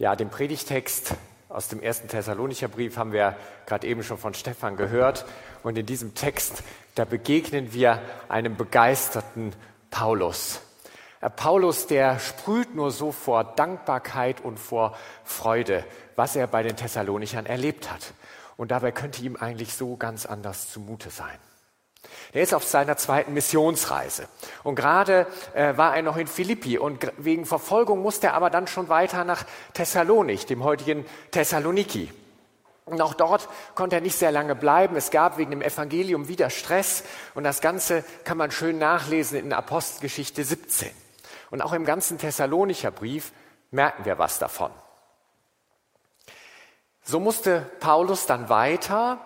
Ja, den Predigtext aus dem ersten Thessalonicher Brief haben wir gerade eben schon von Stefan gehört. Und in diesem Text, da begegnen wir einem begeisterten Paulus. Äh, Paulus, der sprüht nur so vor Dankbarkeit und vor Freude, was er bei den Thessalonichern erlebt hat. Und dabei könnte ihm eigentlich so ganz anders zumute sein. Er ist auf seiner zweiten Missionsreise. Und gerade äh, war er noch in Philippi und wegen Verfolgung musste er aber dann schon weiter nach Thessalonik, dem heutigen Thessaloniki. Und auch dort konnte er nicht sehr lange bleiben. Es gab wegen dem Evangelium wieder Stress und das Ganze kann man schön nachlesen in Apostelgeschichte 17. Und auch im ganzen Thessalonicher Brief merken wir was davon. So musste Paulus dann weiter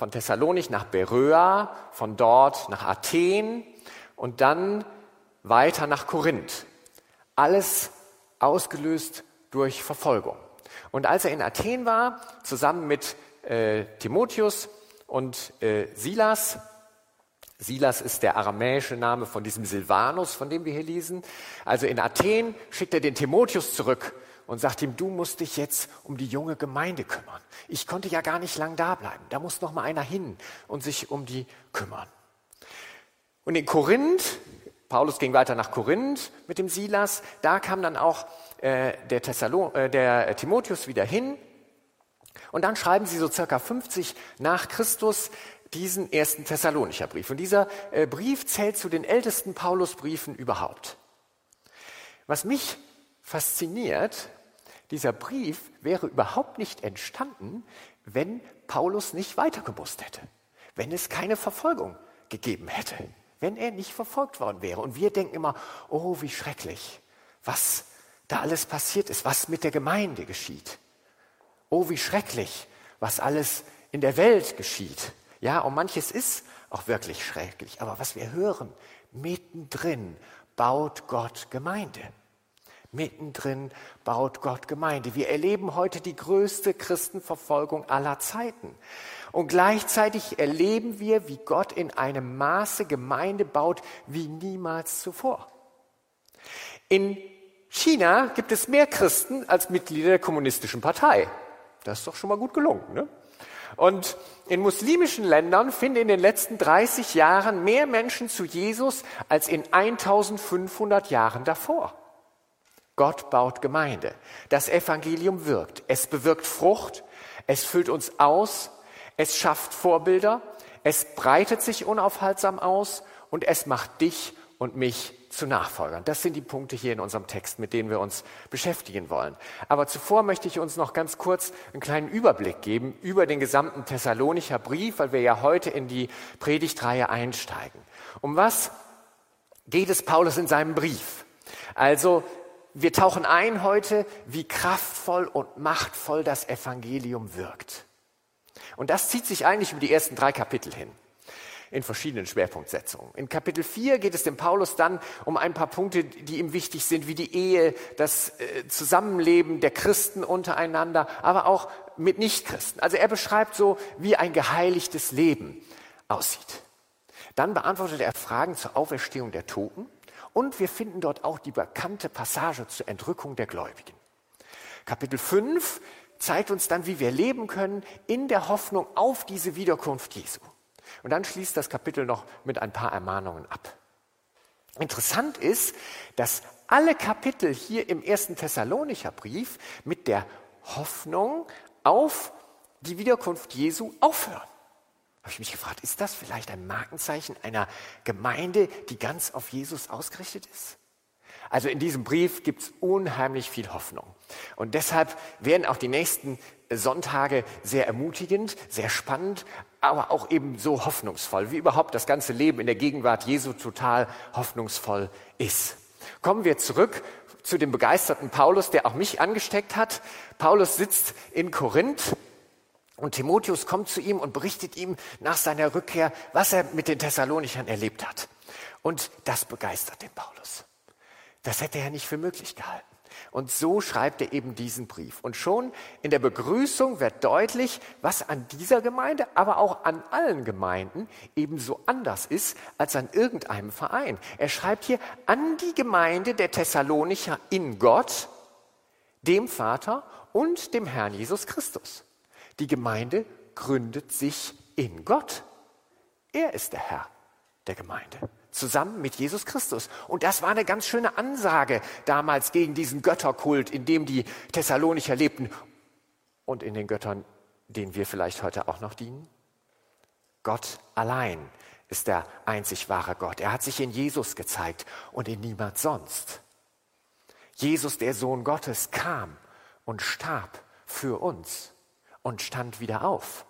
von Thessalonik nach Beröa, von dort nach Athen und dann weiter nach Korinth. Alles ausgelöst durch Verfolgung. Und als er in Athen war, zusammen mit äh, Timotheus und äh, Silas, Silas ist der aramäische Name von diesem Silvanus, von dem wir hier lesen. Also in Athen schickt er den Timotheus zurück und sagt ihm, du musst dich jetzt um die junge Gemeinde kümmern. Ich konnte ja gar nicht lang da bleiben. Da muss noch mal einer hin und sich um die kümmern. Und in Korinth, Paulus ging weiter nach Korinth mit dem Silas, da kam dann auch äh, der, Thessalon, äh, der Timotheus wieder hin. Und dann schreiben sie so circa 50 nach Christus diesen ersten Thessalonicher Brief. Und dieser äh, Brief zählt zu den ältesten Paulusbriefen überhaupt. Was mich fasziniert, dieser Brief wäre überhaupt nicht entstanden, wenn Paulus nicht weitergemusst hätte, wenn es keine Verfolgung gegeben hätte, wenn er nicht verfolgt worden wäre. Und wir denken immer, oh, wie schrecklich, was da alles passiert ist, was mit der Gemeinde geschieht. Oh, wie schrecklich, was alles in der Welt geschieht. Ja, und manches ist auch wirklich schrecklich. Aber was wir hören, mittendrin baut Gott Gemeinde. Mittendrin baut Gott Gemeinde. Wir erleben heute die größte Christenverfolgung aller Zeiten. Und gleichzeitig erleben wir, wie Gott in einem Maße Gemeinde baut wie niemals zuvor. In China gibt es mehr Christen als Mitglieder der kommunistischen Partei. Das ist doch schon mal gut gelungen. Ne? Und in muslimischen Ländern finden in den letzten 30 Jahren mehr Menschen zu Jesus als in 1500 Jahren davor. Gott baut Gemeinde. Das Evangelium wirkt. Es bewirkt Frucht. Es füllt uns aus. Es schafft Vorbilder. Es breitet sich unaufhaltsam aus und es macht dich und mich zu Nachfolgern. Das sind die Punkte hier in unserem Text, mit denen wir uns beschäftigen wollen. Aber zuvor möchte ich uns noch ganz kurz einen kleinen Überblick geben über den gesamten Thessalonicher Brief, weil wir ja heute in die Predigtreihe einsteigen. Um was geht es Paulus in seinem Brief? Also wir tauchen ein heute, wie kraftvoll und machtvoll das Evangelium wirkt. Und das zieht sich eigentlich über die ersten drei Kapitel hin, in verschiedenen Schwerpunktsetzungen. In Kapitel 4 geht es dem Paulus dann um ein paar Punkte, die ihm wichtig sind, wie die Ehe, das äh, Zusammenleben der Christen untereinander, aber auch mit Nichtchristen. Also er beschreibt so, wie ein geheiligtes Leben aussieht. Dann beantwortet er Fragen zur Auferstehung der Toten und wir finden dort auch die bekannte Passage zur Entrückung der Gläubigen. Kapitel 5 zeigt uns dann, wie wir leben können in der Hoffnung auf diese Wiederkunft Jesu. Und dann schließt das Kapitel noch mit ein paar Ermahnungen ab. Interessant ist, dass alle Kapitel hier im ersten Thessalonicher Brief mit der Hoffnung auf die Wiederkunft Jesu aufhören habe ich mich gefragt, ist das vielleicht ein Markenzeichen einer Gemeinde, die ganz auf Jesus ausgerichtet ist? Also in diesem Brief gibt es unheimlich viel Hoffnung. Und deshalb werden auch die nächsten Sonntage sehr ermutigend, sehr spannend, aber auch eben so hoffnungsvoll, wie überhaupt das ganze Leben in der Gegenwart Jesu total hoffnungsvoll ist. Kommen wir zurück zu dem begeisterten Paulus, der auch mich angesteckt hat. Paulus sitzt in Korinth und Timotheus kommt zu ihm und berichtet ihm nach seiner Rückkehr, was er mit den Thessalonichern erlebt hat. Und das begeistert den Paulus. Das hätte er nicht für möglich gehalten. Und so schreibt er eben diesen Brief. Und schon in der Begrüßung wird deutlich, was an dieser Gemeinde, aber auch an allen Gemeinden ebenso anders ist als an irgendeinem Verein. Er schreibt hier an die Gemeinde der Thessalonicher in Gott, dem Vater und dem Herrn Jesus Christus. Die Gemeinde gründet sich in Gott. Er ist der Herr der Gemeinde, zusammen mit Jesus Christus. Und das war eine ganz schöne Ansage damals gegen diesen Götterkult, in dem die Thessalonicher lebten und in den Göttern, denen wir vielleicht heute auch noch dienen. Gott allein ist der einzig wahre Gott. Er hat sich in Jesus gezeigt und in niemand sonst. Jesus, der Sohn Gottes, kam und starb für uns und stand wieder auf.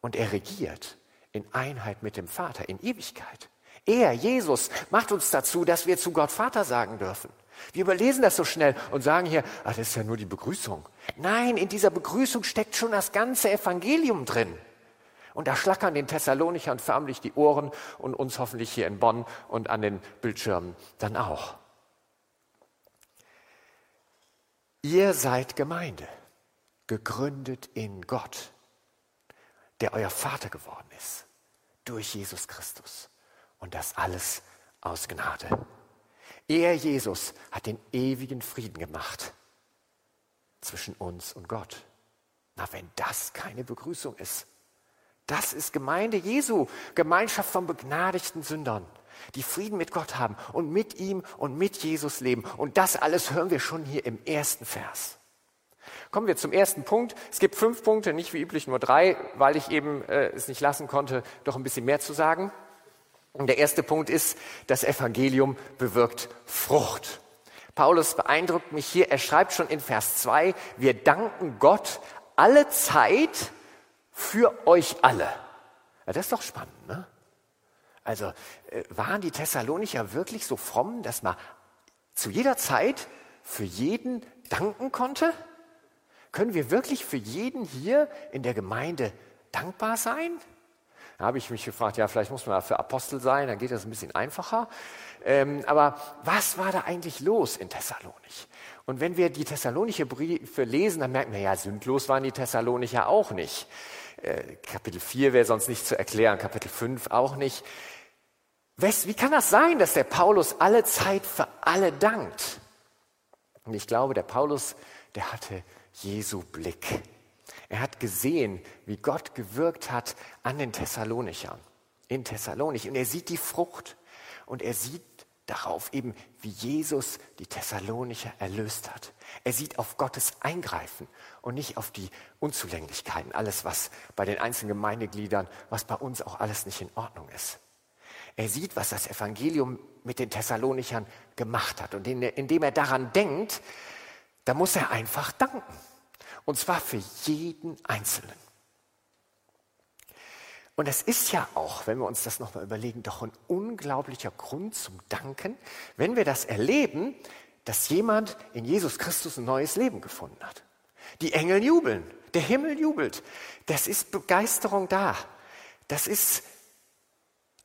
Und er regiert in Einheit mit dem Vater, in Ewigkeit. Er, Jesus, macht uns dazu, dass wir zu Gott Vater sagen dürfen. Wir überlesen das so schnell und sagen hier, ach, das ist ja nur die Begrüßung. Nein, in dieser Begrüßung steckt schon das ganze Evangelium drin. Und da schlackern den Thessalonichern förmlich die Ohren und uns hoffentlich hier in Bonn und an den Bildschirmen dann auch. Ihr seid Gemeinde, gegründet in Gott, der euer Vater geworden ist, durch Jesus Christus. Und das alles aus Gnade. Er, Jesus, hat den ewigen Frieden gemacht zwischen uns und Gott. Na, wenn das keine Begrüßung ist. Das ist Gemeinde Jesu, Gemeinschaft von begnadigten Sündern, die Frieden mit Gott haben und mit ihm und mit Jesus leben. Und das alles hören wir schon hier im ersten Vers. Kommen wir zum ersten Punkt. Es gibt fünf Punkte, nicht wie üblich nur drei, weil ich eben äh, es nicht lassen konnte, doch ein bisschen mehr zu sagen. Und der erste Punkt ist, das Evangelium bewirkt Frucht. Paulus beeindruckt mich hier. Er schreibt schon in Vers 2, wir danken Gott alle Zeit für euch alle. Ja, das ist doch spannend, ne? Also äh, waren die Thessalonicher wirklich so fromm, dass man zu jeder Zeit für jeden danken konnte? Können wir wirklich für jeden hier in der Gemeinde dankbar sein? Da habe ich mich gefragt, ja, vielleicht muss man ja für Apostel sein, dann geht das ein bisschen einfacher. Ähm, aber was war da eigentlich los in Thessalonich? Und wenn wir die Thessalonicher Briefe lesen, dann merken wir, ja, sündlos waren die Thessalonicher auch nicht. Äh, Kapitel 4 wäre sonst nicht zu erklären, Kapitel 5 auch nicht. Wie kann das sein, dass der Paulus alle Zeit für alle dankt? Und ich glaube, der Paulus, der hatte Jesu Blick. Er hat gesehen, wie Gott gewirkt hat an den Thessalonichern, in Thessalonich. Und er sieht die Frucht und er sieht darauf eben, wie Jesus die Thessalonicher erlöst hat. Er sieht auf Gottes Eingreifen und nicht auf die Unzulänglichkeiten, alles, was bei den einzelnen Gemeindegliedern, was bei uns auch alles nicht in Ordnung ist. Er sieht, was das Evangelium mit den Thessalonichern gemacht hat. Und indem er daran denkt, da muss er einfach danken. Und zwar für jeden Einzelnen. Und es ist ja auch, wenn wir uns das nochmal überlegen, doch ein unglaublicher Grund zum Danken, wenn wir das erleben, dass jemand in Jesus Christus ein neues Leben gefunden hat. Die Engel jubeln, der Himmel jubelt. Das ist Begeisterung da. Das ist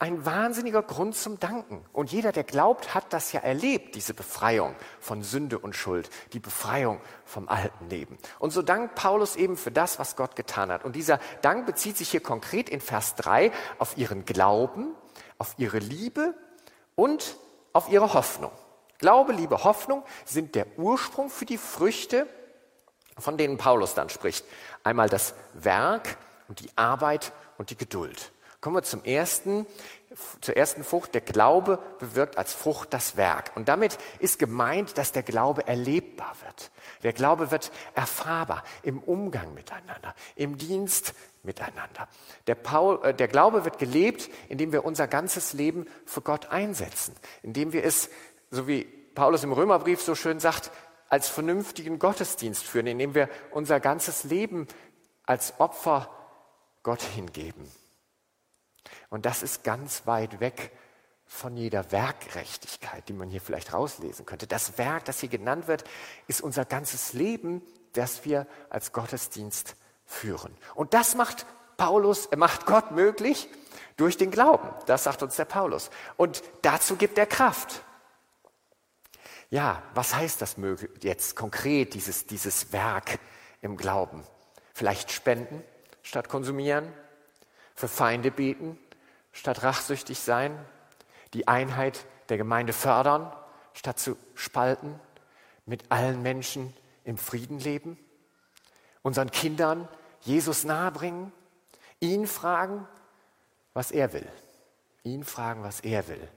ein wahnsinniger Grund zum Danken. Und jeder, der glaubt, hat das ja erlebt, diese Befreiung von Sünde und Schuld, die Befreiung vom alten Leben. Und so dankt Paulus eben für das, was Gott getan hat. Und dieser Dank bezieht sich hier konkret in Vers 3 auf ihren Glauben, auf ihre Liebe und auf ihre Hoffnung. Glaube, Liebe, Hoffnung sind der Ursprung für die Früchte, von denen Paulus dann spricht. Einmal das Werk und die Arbeit und die Geduld. Kommen wir zum ersten, zur ersten Frucht. Der Glaube bewirkt als Frucht das Werk. Und damit ist gemeint, dass der Glaube erlebbar wird. Der Glaube wird erfahrbar im Umgang miteinander, im Dienst miteinander. Der, Paul, äh, der Glaube wird gelebt, indem wir unser ganzes Leben für Gott einsetzen, indem wir es, so wie Paulus im Römerbrief so schön sagt, als vernünftigen Gottesdienst führen, indem wir unser ganzes Leben als Opfer Gott hingeben. Und das ist ganz weit weg von jeder Werkgerechtigkeit, die man hier vielleicht rauslesen könnte. Das Werk, das hier genannt wird, ist unser ganzes Leben, das wir als Gottesdienst führen. Und das macht Paulus, er macht Gott möglich durch den Glauben. Das sagt uns der Paulus. Und dazu gibt er Kraft. Ja, was heißt das jetzt konkret, dieses, dieses Werk im Glauben? Vielleicht spenden statt konsumieren, für Feinde beten, statt rachsüchtig sein, die Einheit der Gemeinde fördern, statt zu spalten, mit allen Menschen im Frieden leben, unseren Kindern Jesus nahebringen, ihn fragen, was er will, ihn fragen, was er will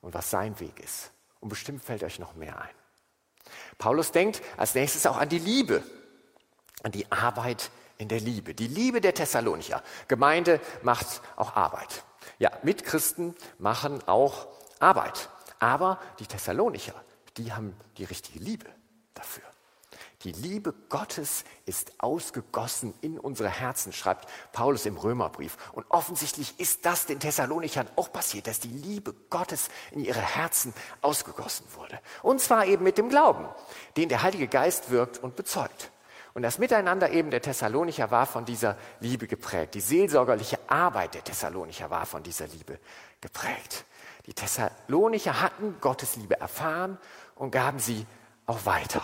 und was sein Weg ist. Und bestimmt fällt euch noch mehr ein. Paulus denkt als nächstes auch an die Liebe, an die Arbeit in der Liebe, die Liebe der Thessalonicher. Gemeinde macht auch Arbeit. Ja, Mitchristen machen auch Arbeit. Aber die Thessalonicher, die haben die richtige Liebe dafür. Die Liebe Gottes ist ausgegossen in unsere Herzen, schreibt Paulus im Römerbrief. Und offensichtlich ist das den Thessalonichern auch passiert, dass die Liebe Gottes in ihre Herzen ausgegossen wurde. Und zwar eben mit dem Glauben, den der Heilige Geist wirkt und bezeugt. Und das Miteinander eben der Thessalonicher war von dieser Liebe geprägt. Die seelsorgerliche Arbeit der Thessalonicher war von dieser Liebe geprägt. Die Thessalonicher hatten Gottes Liebe erfahren und gaben sie auch weiter.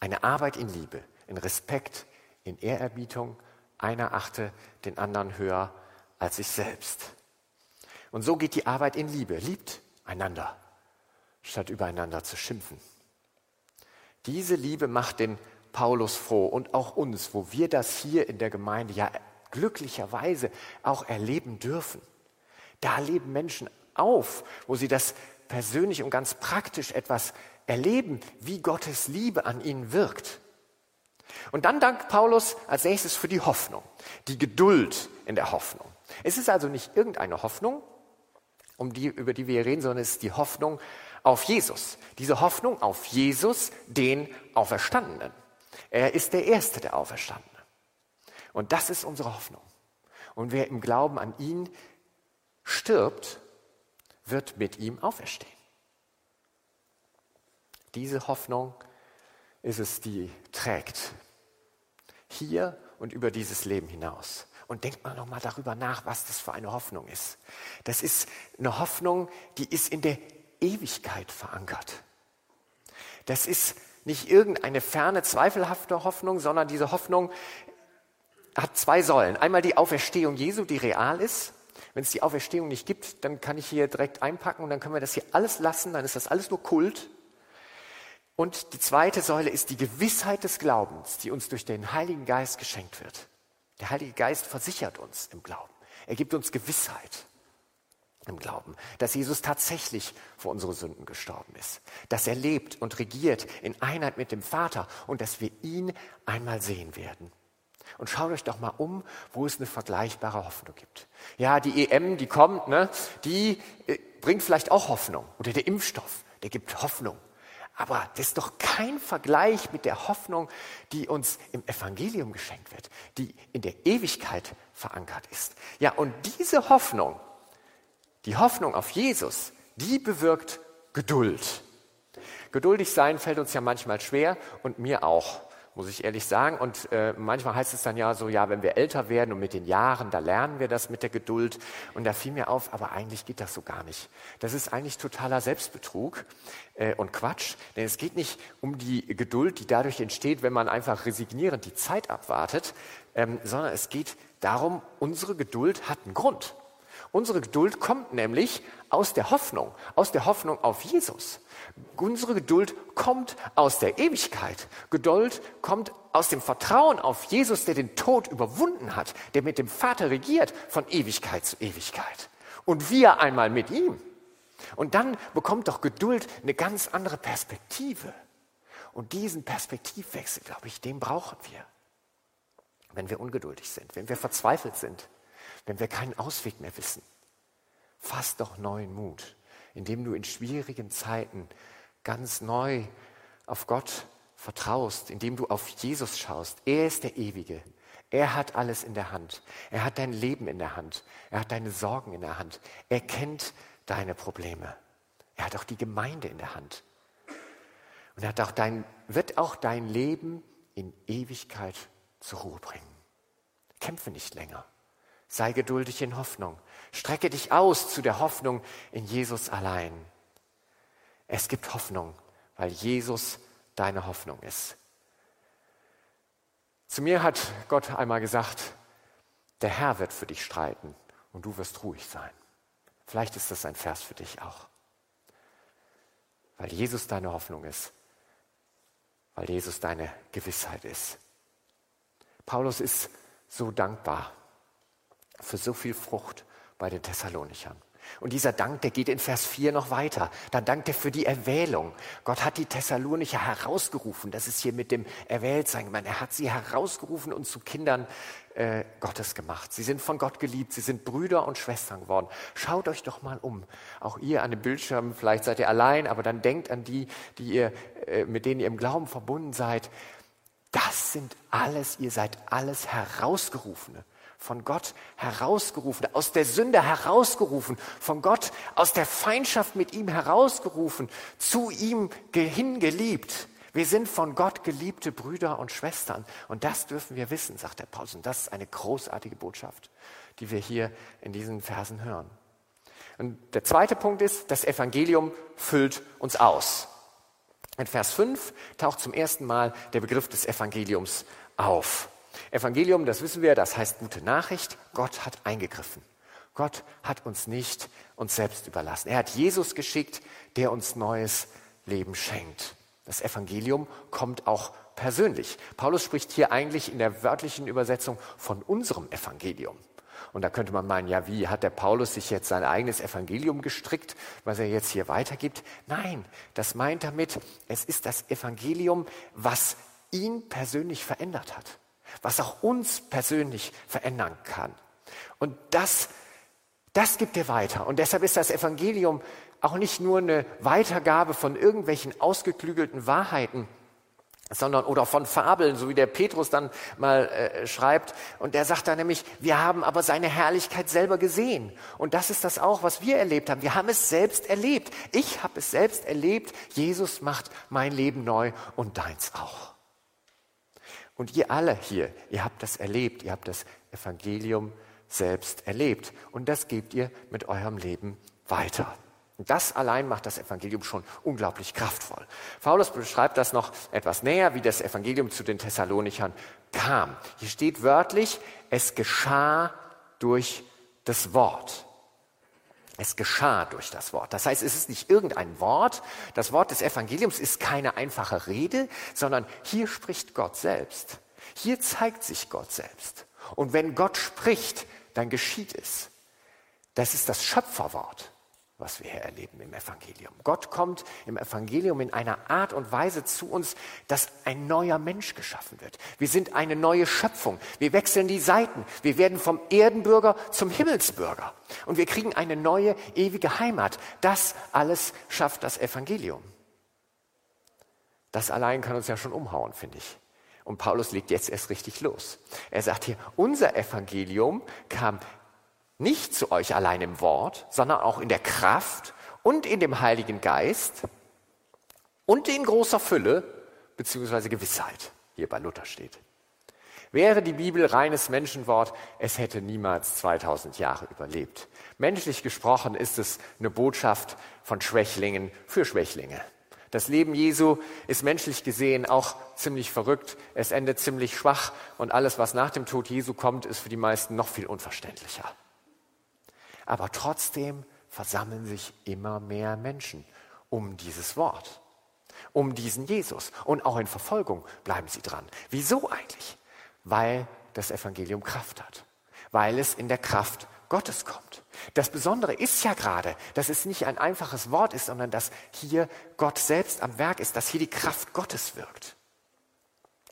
Eine Arbeit in Liebe, in Respekt, in Ehrerbietung. Einer achte den anderen höher als sich selbst. Und so geht die Arbeit in Liebe. Liebt einander, statt übereinander zu schimpfen. Diese Liebe macht den Paulus froh und auch uns, wo wir das hier in der Gemeinde ja glücklicherweise auch erleben dürfen. Da leben Menschen auf, wo sie das persönlich und ganz praktisch etwas erleben, wie Gottes Liebe an ihnen wirkt. Und dann dankt Paulus als nächstes für die Hoffnung, die Geduld in der Hoffnung. Es ist also nicht irgendeine Hoffnung, um die, über die wir hier reden, sondern es ist die Hoffnung auf Jesus. Diese Hoffnung auf Jesus, den Auferstandenen. Er ist der Erste der Auferstandenen. Und das ist unsere Hoffnung. Und wer im Glauben an ihn stirbt, wird mit ihm auferstehen. Diese Hoffnung ist es, die trägt. Hier und über dieses Leben hinaus. Und denkt mal nochmal darüber nach, was das für eine Hoffnung ist. Das ist eine Hoffnung, die ist in der Ewigkeit verankert. Das ist nicht irgendeine ferne, zweifelhafte Hoffnung, sondern diese Hoffnung hat zwei Säulen. Einmal die Auferstehung Jesu, die real ist. Wenn es die Auferstehung nicht gibt, dann kann ich hier direkt einpacken und dann können wir das hier alles lassen, dann ist das alles nur Kult. Und die zweite Säule ist die Gewissheit des Glaubens, die uns durch den Heiligen Geist geschenkt wird. Der Heilige Geist versichert uns im Glauben. Er gibt uns Gewissheit im Glauben, dass Jesus tatsächlich für unsere Sünden gestorben ist, dass er lebt und regiert in Einheit mit dem Vater und dass wir ihn einmal sehen werden. Und schaut euch doch mal um, wo es eine vergleichbare Hoffnung gibt. Ja, die EM, die kommt, ne, die äh, bringt vielleicht auch Hoffnung. Oder der Impfstoff, der gibt Hoffnung. Aber das ist doch kein Vergleich mit der Hoffnung, die uns im Evangelium geschenkt wird, die in der Ewigkeit verankert ist. Ja, und diese Hoffnung, die Hoffnung auf Jesus, die bewirkt Geduld. Geduldig sein fällt uns ja manchmal schwer und mir auch, muss ich ehrlich sagen. Und äh, manchmal heißt es dann ja so, ja, wenn wir älter werden und mit den Jahren, da lernen wir das mit der Geduld. Und da fiel mir auf, aber eigentlich geht das so gar nicht. Das ist eigentlich totaler Selbstbetrug äh, und Quatsch. Denn es geht nicht um die Geduld, die dadurch entsteht, wenn man einfach resignierend die Zeit abwartet, ähm, sondern es geht darum, unsere Geduld hat einen Grund. Unsere Geduld kommt nämlich aus der Hoffnung, aus der Hoffnung auf Jesus. Unsere Geduld kommt aus der Ewigkeit. Geduld kommt aus dem Vertrauen auf Jesus, der den Tod überwunden hat, der mit dem Vater regiert von Ewigkeit zu Ewigkeit. Und wir einmal mit ihm. Und dann bekommt doch Geduld eine ganz andere Perspektive. Und diesen Perspektivwechsel, glaube ich, den brauchen wir. Wenn wir ungeduldig sind, wenn wir verzweifelt sind, wenn wir keinen Ausweg mehr wissen. Fass doch neuen Mut, indem du in schwierigen Zeiten ganz neu auf Gott vertraust, indem du auf Jesus schaust. Er ist der Ewige. Er hat alles in der Hand. Er hat dein Leben in der Hand. Er hat deine Sorgen in der Hand. Er kennt deine Probleme. Er hat auch die Gemeinde in der Hand. Und er hat auch dein, wird auch dein Leben in Ewigkeit zur Ruhe bringen. Kämpfe nicht länger. Sei geduldig in Hoffnung. Strecke dich aus zu der Hoffnung in Jesus allein. Es gibt Hoffnung, weil Jesus deine Hoffnung ist. Zu mir hat Gott einmal gesagt, der Herr wird für dich streiten und du wirst ruhig sein. Vielleicht ist das ein Vers für dich auch. Weil Jesus deine Hoffnung ist, weil Jesus deine Gewissheit ist. Paulus ist so dankbar für so viel Frucht bei den Thessalonichern. Und dieser Dank, der geht in Vers 4 noch weiter. Dann dankt er für die Erwählung. Gott hat die Thessalonicher herausgerufen. Das ist hier mit dem Erwähltsein gemeint. Er hat sie herausgerufen und zu Kindern äh, Gottes gemacht. Sie sind von Gott geliebt. Sie sind Brüder und Schwestern geworden. Schaut euch doch mal um. Auch ihr an dem Bildschirm, vielleicht seid ihr allein, aber dann denkt an die, die ihr, äh, mit denen ihr im Glauben verbunden seid. Das sind alles, ihr seid alles Herausgerufene von Gott herausgerufen, aus der Sünde herausgerufen, von Gott aus der Feindschaft mit ihm herausgerufen, zu ihm hingeliebt. Wir sind von Gott geliebte Brüder und Schwestern. Und das dürfen wir wissen, sagt der Paulus. Und das ist eine großartige Botschaft, die wir hier in diesen Versen hören. Und der zweite Punkt ist, das Evangelium füllt uns aus. In Vers 5 taucht zum ersten Mal der Begriff des Evangeliums auf. Evangelium, das wissen wir, das heißt gute Nachricht. Gott hat eingegriffen. Gott hat uns nicht uns selbst überlassen. Er hat Jesus geschickt, der uns neues Leben schenkt. Das Evangelium kommt auch persönlich. Paulus spricht hier eigentlich in der wörtlichen Übersetzung von unserem Evangelium. Und da könnte man meinen, ja, wie hat der Paulus sich jetzt sein eigenes Evangelium gestrickt, was er jetzt hier weitergibt? Nein, das meint damit, es ist das Evangelium, was ihn persönlich verändert hat was auch uns persönlich verändern kann. Und das, das gibt er weiter. Und deshalb ist das Evangelium auch nicht nur eine Weitergabe von irgendwelchen ausgeklügelten Wahrheiten, sondern oder von Fabeln, so wie der Petrus dann mal äh, schreibt. Und der sagt da nämlich, wir haben aber seine Herrlichkeit selber gesehen. Und das ist das auch, was wir erlebt haben. Wir haben es selbst erlebt. Ich habe es selbst erlebt. Jesus macht mein Leben neu und deins auch. Und ihr alle hier, ihr habt das erlebt, ihr habt das Evangelium selbst erlebt. Und das gebt ihr mit eurem Leben weiter. Und das allein macht das Evangelium schon unglaublich kraftvoll. Paulus beschreibt das noch etwas näher, wie das Evangelium zu den Thessalonichern kam. Hier steht wörtlich, es geschah durch das Wort. Es geschah durch das Wort. Das heißt, es ist nicht irgendein Wort. Das Wort des Evangeliums ist keine einfache Rede, sondern hier spricht Gott selbst. Hier zeigt sich Gott selbst. Und wenn Gott spricht, dann geschieht es. Das ist das Schöpferwort was wir hier erleben im Evangelium. Gott kommt im Evangelium in einer Art und Weise zu uns, dass ein neuer Mensch geschaffen wird. Wir sind eine neue Schöpfung. Wir wechseln die Seiten. Wir werden vom Erdenbürger zum Himmelsbürger. Und wir kriegen eine neue, ewige Heimat. Das alles schafft das Evangelium. Das allein kann uns ja schon umhauen, finde ich. Und Paulus legt jetzt erst richtig los. Er sagt hier, unser Evangelium kam nicht zu euch allein im Wort, sondern auch in der Kraft und in dem Heiligen Geist und in großer Fülle beziehungsweise Gewissheit, hier bei Luther steht. Wäre die Bibel reines Menschenwort, es hätte niemals 2000 Jahre überlebt. Menschlich gesprochen ist es eine Botschaft von Schwächlingen für Schwächlinge. Das Leben Jesu ist menschlich gesehen auch ziemlich verrückt. Es endet ziemlich schwach und alles, was nach dem Tod Jesu kommt, ist für die meisten noch viel unverständlicher. Aber trotzdem versammeln sich immer mehr Menschen um dieses Wort, um diesen Jesus. Und auch in Verfolgung bleiben sie dran. Wieso eigentlich? Weil das Evangelium Kraft hat, weil es in der Kraft Gottes kommt. Das Besondere ist ja gerade, dass es nicht ein einfaches Wort ist, sondern dass hier Gott selbst am Werk ist, dass hier die Kraft Gottes wirkt.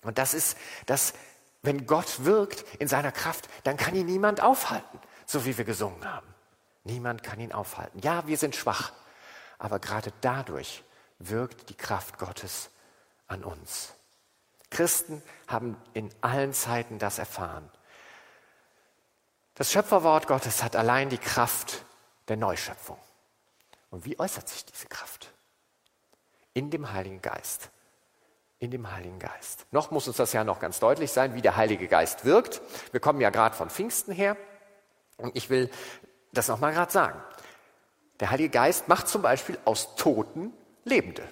Und das ist, dass wenn Gott wirkt in seiner Kraft, dann kann ihn niemand aufhalten, so wie wir gesungen haben. Niemand kann ihn aufhalten. Ja, wir sind schwach, aber gerade dadurch wirkt die Kraft Gottes an uns. Christen haben in allen Zeiten das erfahren. Das Schöpferwort Gottes hat allein die Kraft der Neuschöpfung. Und wie äußert sich diese Kraft? In dem Heiligen Geist. In dem Heiligen Geist. Noch muss uns das ja noch ganz deutlich sein, wie der Heilige Geist wirkt. Wir kommen ja gerade von Pfingsten her. Und ich will das nochmal gerade sagen. Der Heilige Geist macht zum Beispiel aus Toten Lebende.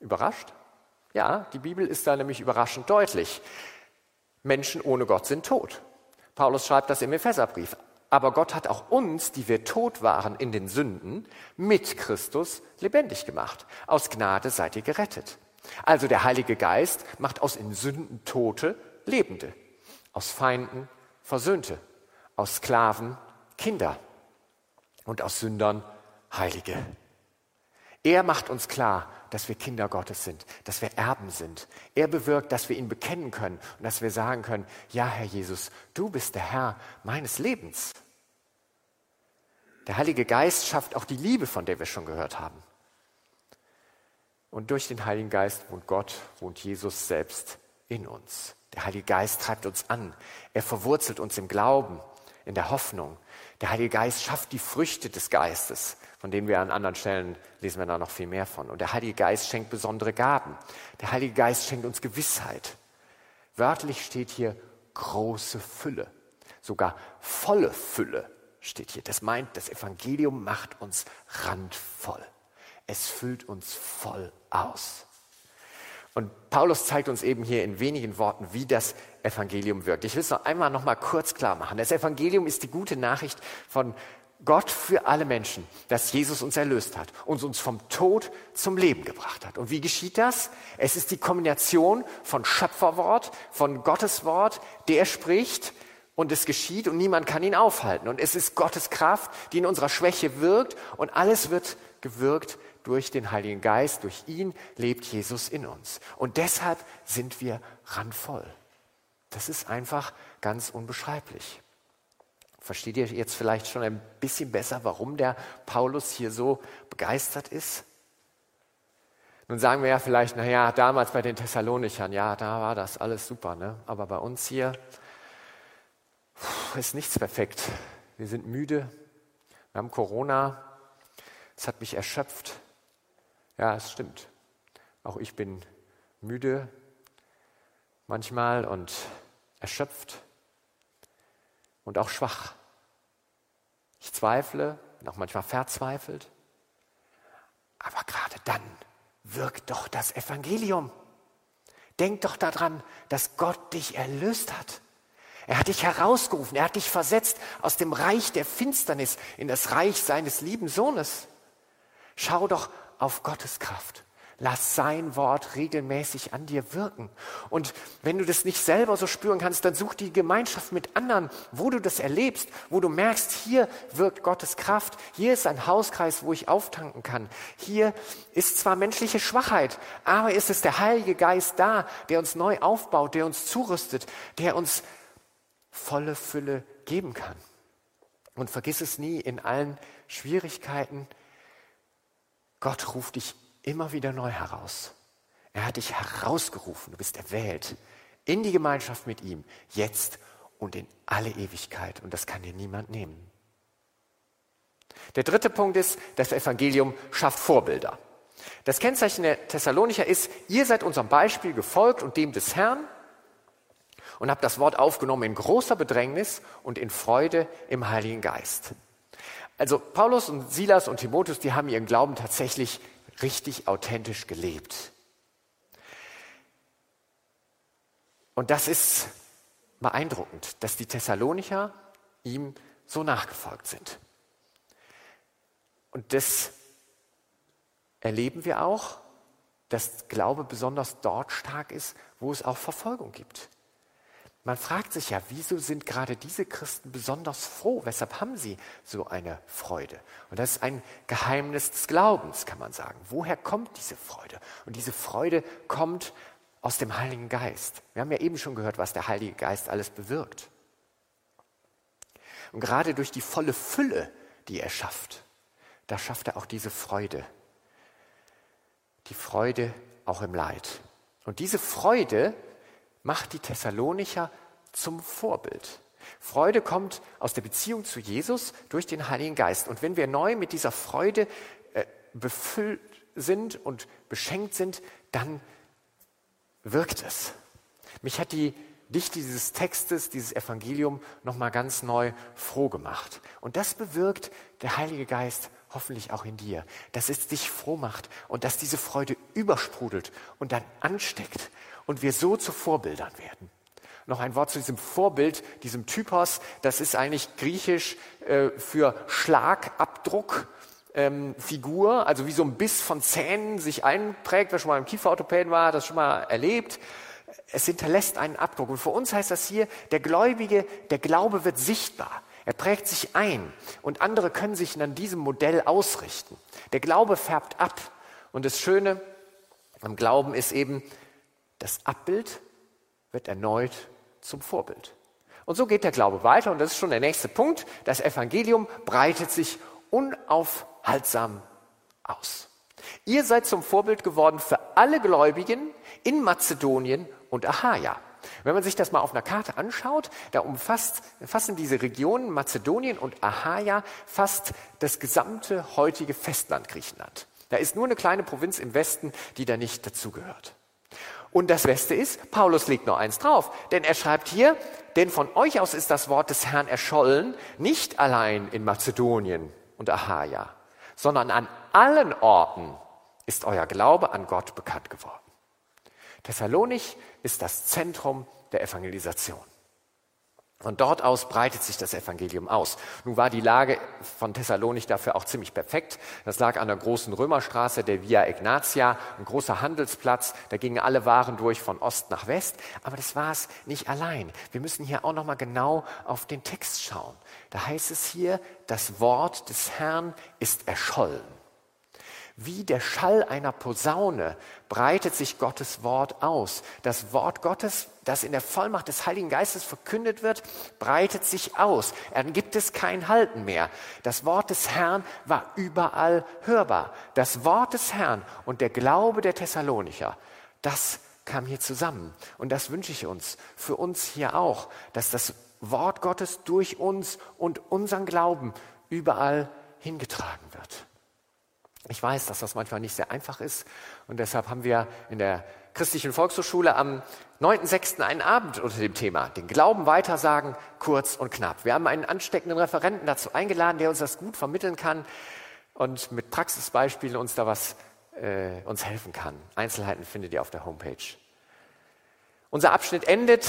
Überrascht? Ja, die Bibel ist da nämlich überraschend deutlich. Menschen ohne Gott sind tot. Paulus schreibt das im Epheserbrief. Aber Gott hat auch uns, die wir tot waren in den Sünden, mit Christus lebendig gemacht. Aus Gnade seid ihr gerettet. Also der Heilige Geist macht aus in Sünden Tote Lebende, aus Feinden Versöhnte, aus Sklaven Kinder und aus Sündern Heilige. Er macht uns klar, dass wir Kinder Gottes sind, dass wir Erben sind. Er bewirkt, dass wir ihn bekennen können und dass wir sagen können, ja Herr Jesus, du bist der Herr meines Lebens. Der Heilige Geist schafft auch die Liebe, von der wir schon gehört haben. Und durch den Heiligen Geist wohnt Gott, wohnt Jesus selbst in uns. Der Heilige Geist treibt uns an. Er verwurzelt uns im Glauben, in der Hoffnung. Der Heilige Geist schafft die Früchte des Geistes, von denen wir an anderen Stellen lesen wir da noch viel mehr von. Und der Heilige Geist schenkt besondere Gaben. Der Heilige Geist schenkt uns Gewissheit. Wörtlich steht hier große Fülle, sogar volle Fülle steht hier. Das meint, das Evangelium macht uns randvoll. Es füllt uns voll aus. Und Paulus zeigt uns eben hier in wenigen Worten, wie das Evangelium wirkt. Ich will es noch einmal noch mal kurz klar machen. Das Evangelium ist die gute Nachricht von Gott für alle Menschen, dass Jesus uns erlöst hat und uns vom Tod zum Leben gebracht hat. Und wie geschieht das? Es ist die Kombination von Schöpferwort, von Gottes Wort, der spricht und es geschieht und niemand kann ihn aufhalten. Und es ist Gottes Kraft, die in unserer Schwäche wirkt und alles wird gewirkt durch den Heiligen Geist, durch ihn lebt Jesus in uns. Und deshalb sind wir randvoll. Das ist einfach ganz unbeschreiblich. Versteht ihr jetzt vielleicht schon ein bisschen besser, warum der Paulus hier so begeistert ist? Nun sagen wir ja vielleicht, naja, damals bei den Thessalonichern, ja, da war das alles super, ne? aber bei uns hier ist nichts perfekt. Wir sind müde, wir haben Corona, es hat mich erschöpft, ja, es stimmt. Auch ich bin müde manchmal und erschöpft und auch schwach. Ich zweifle und auch manchmal verzweifelt. Aber gerade dann wirkt doch das Evangelium. Denk doch daran, dass Gott dich erlöst hat. Er hat dich herausgerufen, er hat dich versetzt aus dem Reich der Finsternis in das Reich seines lieben Sohnes. Schau doch auf Gottes Kraft. Lass sein Wort regelmäßig an dir wirken. Und wenn du das nicht selber so spüren kannst, dann such die Gemeinschaft mit anderen, wo du das erlebst, wo du merkst, hier wirkt Gottes Kraft, hier ist ein Hauskreis, wo ich auftanken kann. Hier ist zwar menschliche Schwachheit, aber ist es der Heilige Geist da, der uns neu aufbaut, der uns zurüstet, der uns volle Fülle geben kann. Und vergiss es nie in allen Schwierigkeiten, Gott ruft dich immer wieder neu heraus. Er hat dich herausgerufen, du bist erwählt in die Gemeinschaft mit ihm, jetzt und in alle Ewigkeit. Und das kann dir niemand nehmen. Der dritte Punkt ist, das Evangelium schafft Vorbilder. Das Kennzeichen der Thessalonicher ist, ihr seid unserem Beispiel gefolgt und dem des Herrn und habt das Wort aufgenommen in großer Bedrängnis und in Freude im Heiligen Geist. Also Paulus und Silas und Timotheus, die haben ihren Glauben tatsächlich richtig authentisch gelebt. Und das ist beeindruckend, dass die Thessalonicher ihm so nachgefolgt sind. Und das erleben wir auch, dass Glaube besonders dort stark ist, wo es auch Verfolgung gibt. Man fragt sich ja, wieso sind gerade diese Christen besonders froh? Weshalb haben sie so eine Freude? Und das ist ein Geheimnis des Glaubens, kann man sagen. Woher kommt diese Freude? Und diese Freude kommt aus dem Heiligen Geist. Wir haben ja eben schon gehört, was der Heilige Geist alles bewirkt. Und gerade durch die volle Fülle, die er schafft, da schafft er auch diese Freude. Die Freude auch im Leid. Und diese Freude, macht die Thessalonicher zum Vorbild. Freude kommt aus der Beziehung zu Jesus durch den Heiligen Geist. Und wenn wir neu mit dieser Freude äh, befüllt sind und beschenkt sind, dann wirkt es. Mich hat die Dichte dieses Textes, dieses Evangelium nochmal ganz neu froh gemacht. Und das bewirkt der Heilige Geist hoffentlich auch in dir, dass es dich froh macht und dass diese Freude übersprudelt und dann ansteckt und wir so zu Vorbildern werden. Noch ein Wort zu diesem Vorbild, diesem Typos. Das ist eigentlich griechisch äh, für Schlagabdruck ähm, Figur, also wie so ein Biss von Zähnen sich einprägt. Wer schon mal im Kieferorthopäden war, das schon mal erlebt. Es hinterlässt einen Abdruck. Und für uns heißt das hier, der Gläubige, der Glaube wird sichtbar. Er prägt sich ein und andere können sich an diesem Modell ausrichten. Der Glaube färbt ab. Und das Schöne am Glauben ist eben, das Abbild wird erneut zum Vorbild. Und so geht der Glaube weiter und das ist schon der nächste Punkt. Das Evangelium breitet sich unaufhaltsam aus. Ihr seid zum Vorbild geworden für alle Gläubigen in Mazedonien und Achaia. Wenn man sich das mal auf einer Karte anschaut, da umfasst, fassen diese Regionen Mazedonien und Achaia fast das gesamte heutige Festland Griechenland. Da ist nur eine kleine Provinz im Westen, die da nicht dazugehört. Und das Beste ist, Paulus legt noch eins drauf, denn er schreibt hier, denn von euch aus ist das Wort des Herrn erschollen, nicht allein in Mazedonien und Achaia, sondern an allen Orten ist euer Glaube an Gott bekannt geworden. Thessalonich ist das Zentrum der Evangelisation. Von dort aus breitet sich das Evangelium aus. Nun war die Lage von Thessalonich dafür auch ziemlich perfekt. Das lag an der großen Römerstraße, der Via Ignatia, ein großer Handelsplatz. Da gingen alle Waren durch von Ost nach West. Aber das war es nicht allein. Wir müssen hier auch noch mal genau auf den Text schauen. Da heißt es hier, das Wort des Herrn ist erschollen. Wie der Schall einer Posaune breitet sich Gottes Wort aus. Das Wort Gottes, das in der Vollmacht des Heiligen Geistes verkündet wird, breitet sich aus. Dann gibt es kein Halten mehr. Das Wort des Herrn war überall hörbar. Das Wort des Herrn und der Glaube der Thessalonicher, das kam hier zusammen. Und das wünsche ich uns, für uns hier auch, dass das Wort Gottes durch uns und unseren Glauben überall hingetragen wird. Ich weiß, dass das manchmal nicht sehr einfach ist und deshalb haben wir in der christlichen Volkshochschule am 9.6. einen Abend unter dem Thema, den Glauben weitersagen, kurz und knapp. Wir haben einen ansteckenden Referenten dazu eingeladen, der uns das gut vermitteln kann und mit Praxisbeispielen uns da was äh, uns helfen kann. Einzelheiten findet ihr auf der Homepage. Unser Abschnitt endet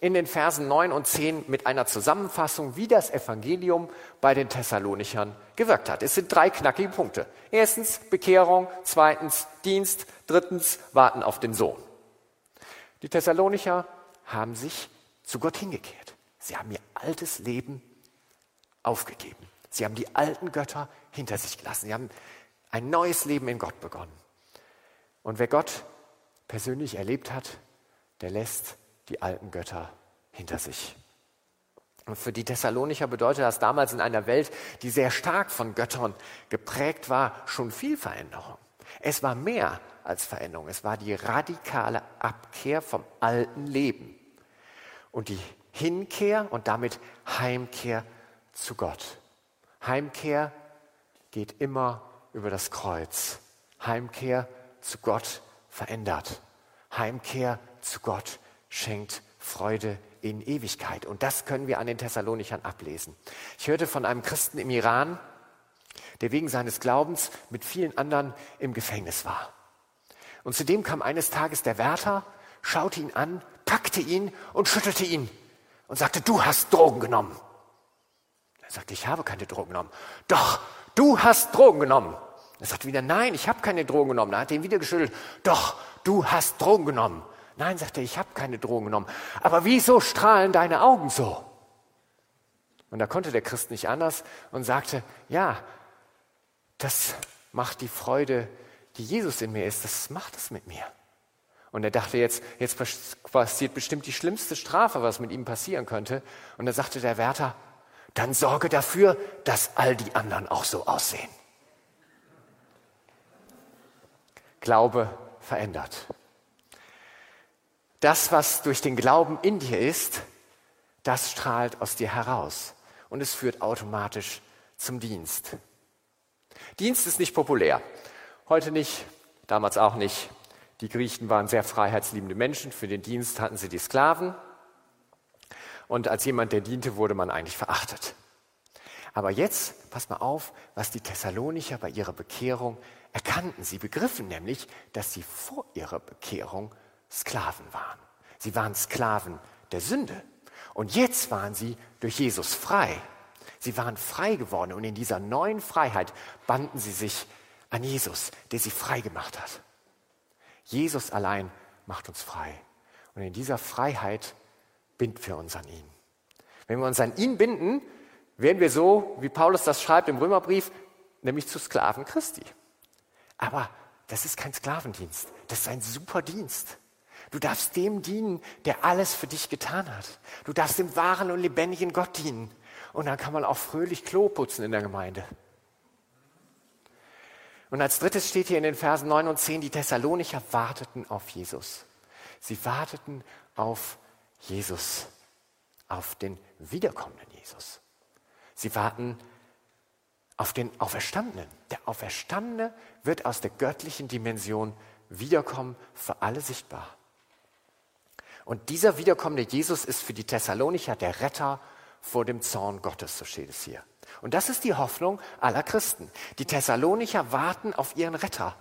in den Versen 9 und 10 mit einer Zusammenfassung, wie das Evangelium bei den Thessalonichern gewirkt hat. Es sind drei knackige Punkte. Erstens Bekehrung, zweitens Dienst, drittens Warten auf den Sohn. Die Thessalonicher haben sich zu Gott hingekehrt. Sie haben ihr altes Leben aufgegeben. Sie haben die alten Götter hinter sich gelassen. Sie haben ein neues Leben in Gott begonnen. Und wer Gott persönlich erlebt hat, der lässt die alten Götter hinter sich. Und für die Thessalonicher bedeutet das damals in einer Welt, die sehr stark von Göttern geprägt war, schon viel Veränderung. Es war mehr als Veränderung, es war die radikale Abkehr vom alten Leben und die Hinkehr und damit Heimkehr zu Gott. Heimkehr geht immer über das Kreuz. Heimkehr zu Gott verändert. Heimkehr zu Gott schenkt Freude in Ewigkeit. Und das können wir an den Thessalonichern ablesen. Ich hörte von einem Christen im Iran, der wegen seines Glaubens mit vielen anderen im Gefängnis war. Und zudem kam eines Tages der Wärter, schaute ihn an, packte ihn und schüttelte ihn und sagte, du hast Drogen genommen. Er sagte, ich habe keine Drogen genommen. Doch, du hast Drogen genommen. Er sagte wieder, nein, ich habe keine Drogen genommen. Er hat ihn wieder geschüttelt. Doch, du hast Drogen genommen. Nein, sagt er, ich habe keine Drogen genommen. Aber wieso strahlen deine Augen so? Und da konnte der Christ nicht anders und sagte, ja, das macht die Freude, die Jesus in mir ist, das macht es mit mir. Und er dachte jetzt, jetzt passiert bestimmt die schlimmste Strafe, was mit ihm passieren könnte. Und da sagte der Wärter, dann sorge dafür, dass all die anderen auch so aussehen. Glaube verändert. Das, was durch den Glauben in dir ist, das strahlt aus dir heraus und es führt automatisch zum Dienst. Dienst ist nicht populär. Heute nicht, damals auch nicht. Die Griechen waren sehr freiheitsliebende Menschen. Für den Dienst hatten sie die Sklaven. Und als jemand, der diente, wurde man eigentlich verachtet. Aber jetzt, pass mal auf, was die Thessalonicher bei ihrer Bekehrung erkannten. Sie begriffen nämlich, dass sie vor ihrer Bekehrung Sklaven waren. Sie waren Sklaven der Sünde. Und jetzt waren sie durch Jesus frei. Sie waren frei geworden und in dieser neuen Freiheit banden sie sich an Jesus, der sie frei gemacht hat. Jesus allein macht uns frei. Und in dieser Freiheit binden wir uns an ihn. Wenn wir uns an ihn binden, werden wir so, wie Paulus das schreibt im Römerbrief, nämlich zu Sklaven Christi. Aber das ist kein Sklavendienst, das ist ein super Dienst. Du darfst dem dienen, der alles für dich getan hat. Du darfst dem wahren und lebendigen Gott dienen. Und dann kann man auch fröhlich Klo putzen in der Gemeinde. Und als drittes steht hier in den Versen 9 und 10, die Thessalonicher warteten auf Jesus. Sie warteten auf Jesus, auf den wiederkommenden Jesus. Sie warten auf den Auferstandenen. Der Auferstandene wird aus der göttlichen Dimension wiederkommen, für alle sichtbar. Und dieser wiederkommende Jesus ist für die Thessalonicher der Retter vor dem Zorn Gottes, so steht es hier. Und das ist die Hoffnung aller Christen. Die Thessalonicher warten auf ihren Retter.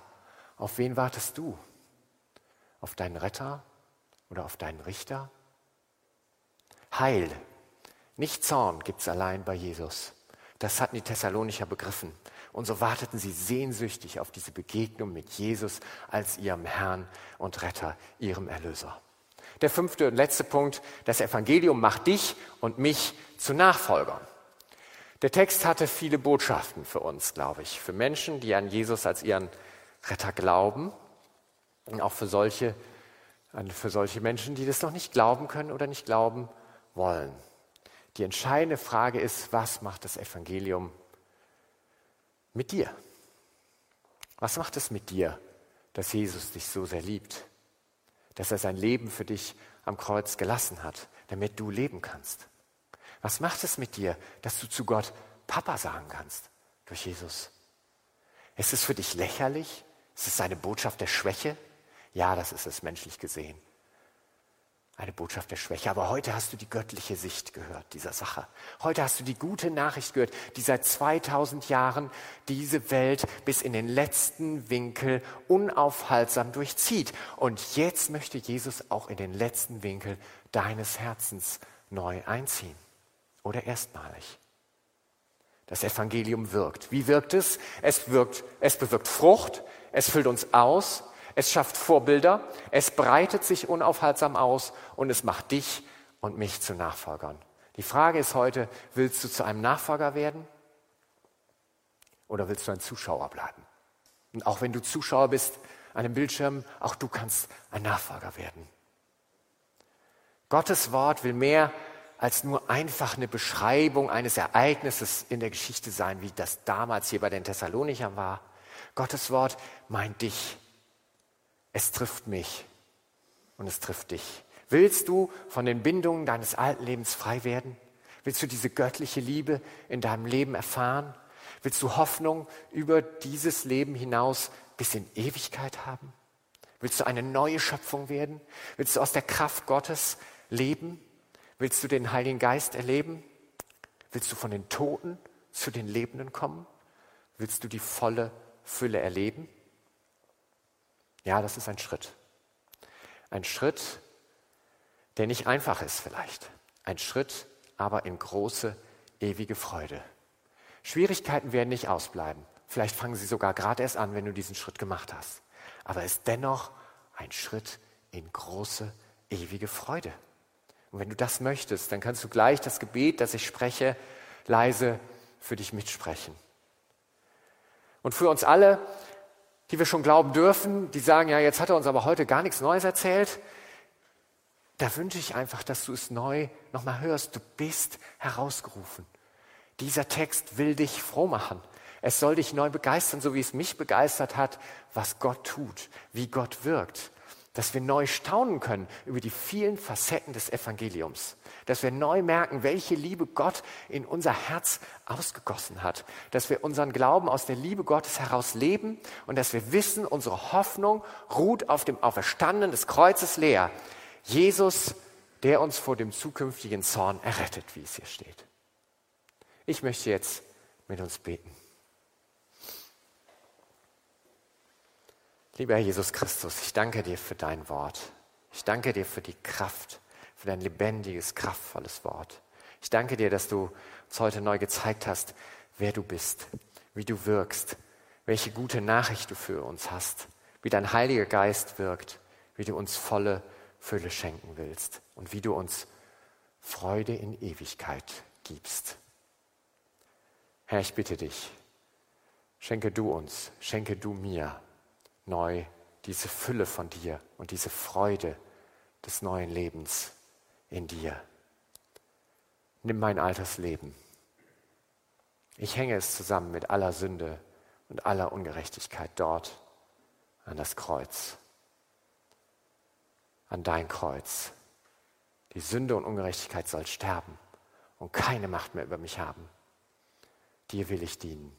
Auf wen wartest du? Auf deinen Retter oder auf deinen Richter? Heil, nicht Zorn gibt es allein bei Jesus. Das hatten die Thessalonicher begriffen. Und so warteten sie sehnsüchtig auf diese Begegnung mit Jesus als ihrem Herrn und Retter, ihrem Erlöser. Der fünfte und letzte Punkt, das Evangelium macht dich und mich zu Nachfolgern. Der Text hatte viele Botschaften für uns, glaube ich, für Menschen, die an Jesus als ihren Retter glauben und auch für solche, für solche Menschen, die das noch nicht glauben können oder nicht glauben wollen. Die entscheidende Frage ist, was macht das Evangelium mit dir? Was macht es mit dir, dass Jesus dich so sehr liebt? Dass er sein Leben für dich am Kreuz gelassen hat, damit du leben kannst. Was macht es mit dir, dass du zu Gott Papa sagen kannst durch Jesus? Ist es für dich lächerlich? Ist es eine Botschaft der Schwäche? Ja, das ist es menschlich gesehen eine Botschaft der Schwäche. Aber heute hast du die göttliche Sicht gehört dieser Sache. Heute hast du die gute Nachricht gehört, die seit 2000 Jahren diese Welt bis in den letzten Winkel unaufhaltsam durchzieht. Und jetzt möchte Jesus auch in den letzten Winkel deines Herzens neu einziehen. Oder erstmalig. Das Evangelium wirkt. Wie wirkt es? Es wirkt, es bewirkt Frucht, es füllt uns aus, es schafft Vorbilder, es breitet sich unaufhaltsam aus und es macht dich und mich zu Nachfolgern. Die Frage ist heute, willst du zu einem Nachfolger werden oder willst du ein Zuschauer bleiben? Und auch wenn du Zuschauer bist an dem Bildschirm, auch du kannst ein Nachfolger werden. Gottes Wort will mehr als nur einfach eine Beschreibung eines Ereignisses in der Geschichte sein, wie das damals hier bei den Thessalonichern war. Gottes Wort meint dich es trifft mich und es trifft dich. Willst du von den Bindungen deines alten Lebens frei werden? Willst du diese göttliche Liebe in deinem Leben erfahren? Willst du Hoffnung über dieses Leben hinaus bis in Ewigkeit haben? Willst du eine neue Schöpfung werden? Willst du aus der Kraft Gottes leben? Willst du den Heiligen Geist erleben? Willst du von den Toten zu den Lebenden kommen? Willst du die volle Fülle erleben? Ja, das ist ein Schritt. Ein Schritt, der nicht einfach ist vielleicht. Ein Schritt, aber in große, ewige Freude. Schwierigkeiten werden nicht ausbleiben. Vielleicht fangen sie sogar gerade erst an, wenn du diesen Schritt gemacht hast. Aber es ist dennoch ein Schritt in große, ewige Freude. Und wenn du das möchtest, dann kannst du gleich das Gebet, das ich spreche, leise für dich mitsprechen. Und für uns alle die wir schon glauben dürfen, die sagen, ja, jetzt hat er uns aber heute gar nichts Neues erzählt. Da wünsche ich einfach, dass du es neu nochmal hörst. Du bist herausgerufen. Dieser Text will dich froh machen. Es soll dich neu begeistern, so wie es mich begeistert hat, was Gott tut, wie Gott wirkt dass wir neu staunen können über die vielen Facetten des Evangeliums, dass wir neu merken, welche Liebe Gott in unser Herz ausgegossen hat, dass wir unseren Glauben aus der Liebe Gottes heraus leben und dass wir wissen, unsere Hoffnung ruht auf dem Auferstanden des Kreuzes leer. Jesus, der uns vor dem zukünftigen Zorn errettet, wie es hier steht. Ich möchte jetzt mit uns beten. Lieber Herr Jesus Christus, ich danke dir für dein Wort. Ich danke dir für die Kraft, für dein lebendiges, kraftvolles Wort. Ich danke dir, dass du uns heute neu gezeigt hast, wer du bist, wie du wirkst, welche gute Nachricht du für uns hast, wie dein Heiliger Geist wirkt, wie du uns volle Fülle schenken willst und wie du uns Freude in Ewigkeit gibst. Herr, ich bitte dich, schenke du uns, schenke du mir neu diese Fülle von dir und diese Freude des neuen Lebens in dir. Nimm mein altes Leben. Ich hänge es zusammen mit aller Sünde und aller Ungerechtigkeit dort an das Kreuz, an dein Kreuz. Die Sünde und Ungerechtigkeit soll sterben und keine Macht mehr über mich haben. Dir will ich dienen,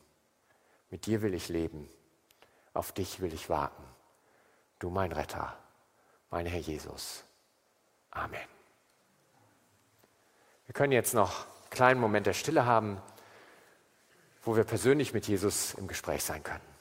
mit dir will ich leben, auf dich will ich warten. Du mein Retter, mein Herr Jesus. Amen. Wir können jetzt noch einen kleinen Moment der Stille haben, wo wir persönlich mit Jesus im Gespräch sein können.